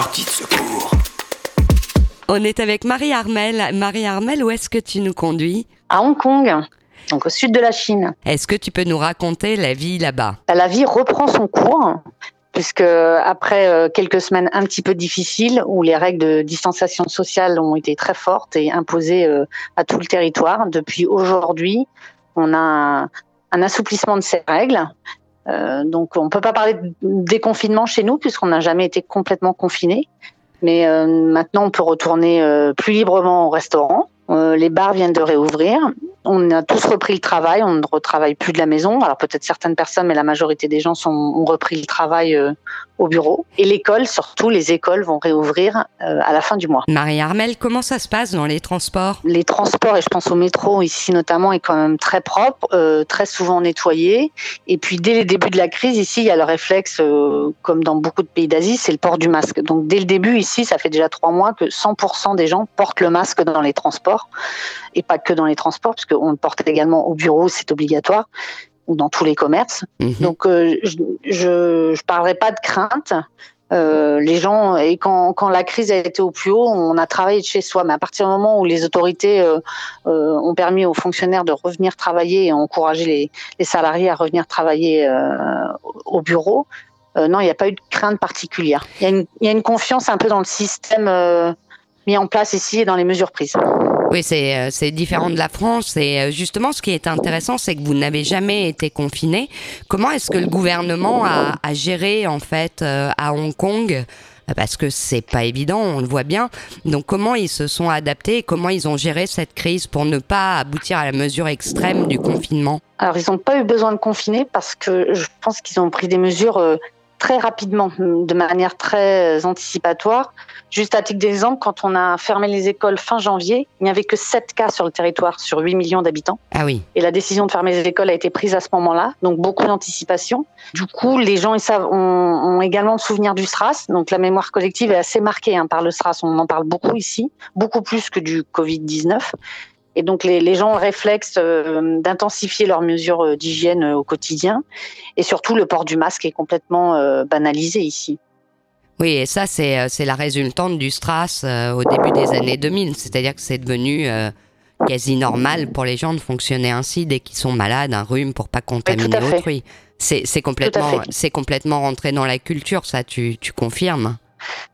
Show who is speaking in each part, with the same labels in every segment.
Speaker 1: sortie de secours.
Speaker 2: On est avec Marie Armel. Marie Armel, où est-ce que tu nous conduis?
Speaker 3: À Hong Kong, donc au sud de la Chine.
Speaker 2: Est-ce que tu peux nous raconter la vie là-bas?
Speaker 3: La vie reprend son cours puisque après euh, quelques semaines un petit peu difficiles où les règles de distanciation sociale ont été très fortes et imposées euh, à tout le territoire, depuis aujourd'hui, on a un assouplissement de ces règles. Euh, donc on ne peut pas parler de déconfinement chez nous puisqu'on n'a jamais été complètement confiné. Mais maintenant on peut retourner plus librement au restaurant. les bars viennent de réouvrir on a tous repris le travail, on ne retravaille plus de la maison. Alors peut-être certaines personnes, mais la majorité des gens sont, ont repris le travail euh, au bureau. Et l'école, surtout les écoles, vont réouvrir euh, à la fin du mois.
Speaker 2: Marie Armel, comment ça se passe dans les transports?
Speaker 3: Les transports, et je pense au métro ici notamment, est quand même très propre, euh, très souvent nettoyé. Et puis dès les débuts de la crise, ici, il y a le réflexe, comme dans beaucoup de pays d'Asie, c'est le port du masque. Donc dès le début, ici, ça fait déjà trois mois que 100% des gens portent le masque dans les transports. Et pas que dans les transports, parce que on le porte également au bureau, c'est obligatoire, ou dans tous les commerces. Mhm. Donc, euh, je ne parlerai pas de crainte. Euh, les gens, et quand, quand, la crise a été au plus haut, on a travaillé de chez soi. Mais à partir du moment où les autorités euh, ont permis aux fonctionnaires de revenir travailler et encourager les, les salariés à revenir travailler au bureau, non, il n'y a pas eu de crainte particulière. Y, il y, a une confiance un peu dans le système mis en place ici et dans les mesures prises.
Speaker 2: Oui, euh, c'est différent de la France. Et euh, justement, ce qui est intéressant, c'est que vous n'avez jamais été confiné. Comment est-ce que le gouvernement a, a géré en fait euh, à Hong Kong? Parce que c'est pas évident, on le voit bien. Donc comment ils se sont adaptés et comment ils ont géré cette crise pour ne pas aboutir à la mesure extrême du confinement?
Speaker 3: Alors ils n'ont pas eu besoin de confiner parce que je pense qu'ils ont pris des mesures très rapidement, de manière très anticipatoire. Juste à titre d'exemple, quand on a fermé les écoles fin janvier, il n'y avait que 7 cas sur le territoire sur 8 millions d'habitants.
Speaker 2: Ah oui.
Speaker 3: Et la décision de fermer les écoles a été prise à ce moment-là, donc beaucoup d'anticipation. Du coup, les gens ils savent, ont, également le souvenir du SRAS, donc la mémoire collective est assez marquée hein, par le SRAS, on en parle beaucoup ici, beaucoup plus que du Covid-19. Et donc les, gens ont le réflexe euh, d'intensifier leurs mesures euh, d'hygiène euh, au quotidien. Et surtout, le port du masque est complètement banalisé ici.
Speaker 2: Oui, et ça, c'est, c'est la résultante du STRAS au début des années 2000. C'est-à-dire que c'est devenu quasi normal pour les gens de fonctionner ainsi dès qu'ils sont malades, un rhume pour pas contaminer autrui. C'est, c'est complètement, c'est complètement rentré dans la culture, ça, tu, tu confirmes?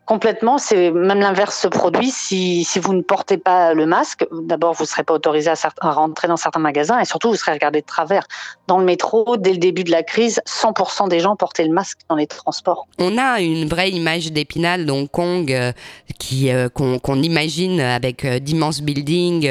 Speaker 3: Complètement, c'est même l'inverse se produit. Si, si, vous ne portez pas le masque, d'abord vous ne serez pas autorisé à, à, rentrer dans certains magasins et surtout vous serez regardé de travers. Dans le métro, dès le début de la crise, 100% des gens portaient le masque dans les transports.
Speaker 2: On a une vraie image d'Épinal, d'Hong Kong, euh, qui euh, qu'on imagine avec euh, d'immenses buildings.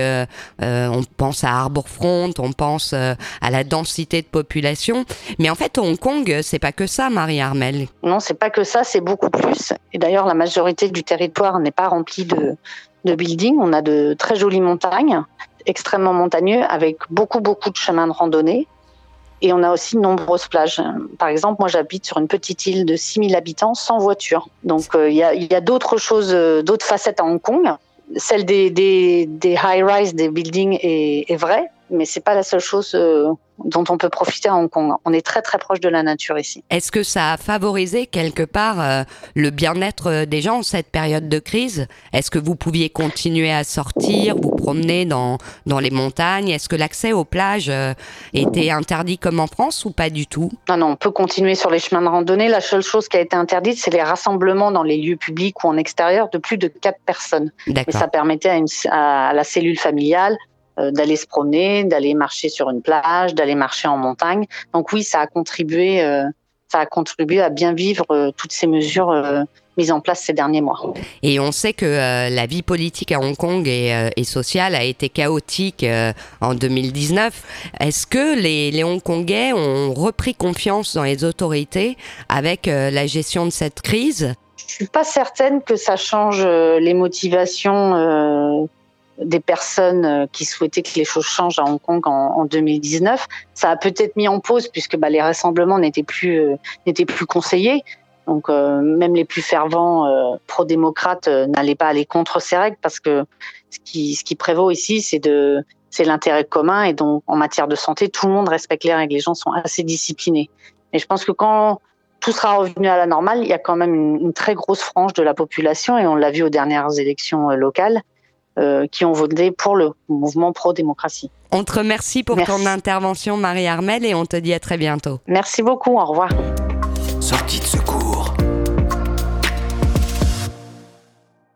Speaker 2: on pense à Harbourfront, on pense à la densité de population. Mais en fait, Hong Kong, c'est pas que ça, Marie Armel.
Speaker 3: Non, c'est pas que ça, c'est beaucoup plus. Et d'ailleurs, la majorité du territoire n'est pas remplie de, de buildings. On a de très jolies montagnes, extrêmement montagneux, avec beaucoup, beaucoup de chemins de randonnée. Et on a aussi de nombreuses plages. Par exemple, moi, j'habite sur une petite île de 6000 habitants sans voiture. Donc, euh, il y a, d'autres choses, euh, d'autres facettes à Hong Kong. Celle des, des, des high-rise, des buildings est, est vraie, mais c'est pas la seule chose euh, dont on peut profiter à Hong Kong. On est très très proche de la nature ici.
Speaker 2: Est-ce que ça a favorisé quelque part euh, le bien-être des gens cette période de crise? Est-ce que vous pouviez continuer à sortir, vous promener dans, dans les montagnes? Est-ce que l'accès aux plages euh, était interdit comme en France ou pas du tout?
Speaker 3: Non, non, on peut continuer sur les chemins de randonnée. La seule chose qui a été interdite, c'est les rassemblements dans les lieux publics ou en extérieur de plus de quatre personnes. Mais ça permettait à, une, à la cellule familiale euh, d'aller se promener, d'aller marcher sur une plage, d'aller marcher en montagne. Donc oui, ça a contribué, euh, ça a contribué à bien vivre euh, toutes ces mesures mises en place ces derniers mois.
Speaker 2: Et on sait que la vie politique à Hong Kong et, et sociale a été chaotique en 2019. Est-ce que les, les, Hongkongais ont repris confiance dans les autorités avec la gestion de cette crise?
Speaker 3: Je suis pas certaine que ça change les motivations des personnes euh, qui souhaitaient que les choses changent à Hong Kong en, 2019. Ça a peut-être mis en pause puisque bah, les rassemblements n'étaient plus euh, n'étaient plus conseillés. Donc euh, même les plus fervents pro-démocrates n'allaient pas aller contre ces règles parce que ce qui ce qui prévaut ici c'est de c'est l'intérêt commun et donc en matière de santé tout le monde respecte les règles. Les gens sont assez disciplinés. Et je pense que quand tout sera revenu à la normale, il y a quand même une, très grosse frange de la population, et on l'a vu aux dernières élections euh, locales, euh, qui ont voté pour le mouvement pro-démocratie.
Speaker 2: On te remercie pour ton intervention, Marie Armel, et on te dit à très bientôt.
Speaker 3: Merci beaucoup, au revoir.
Speaker 1: Sortie de secours.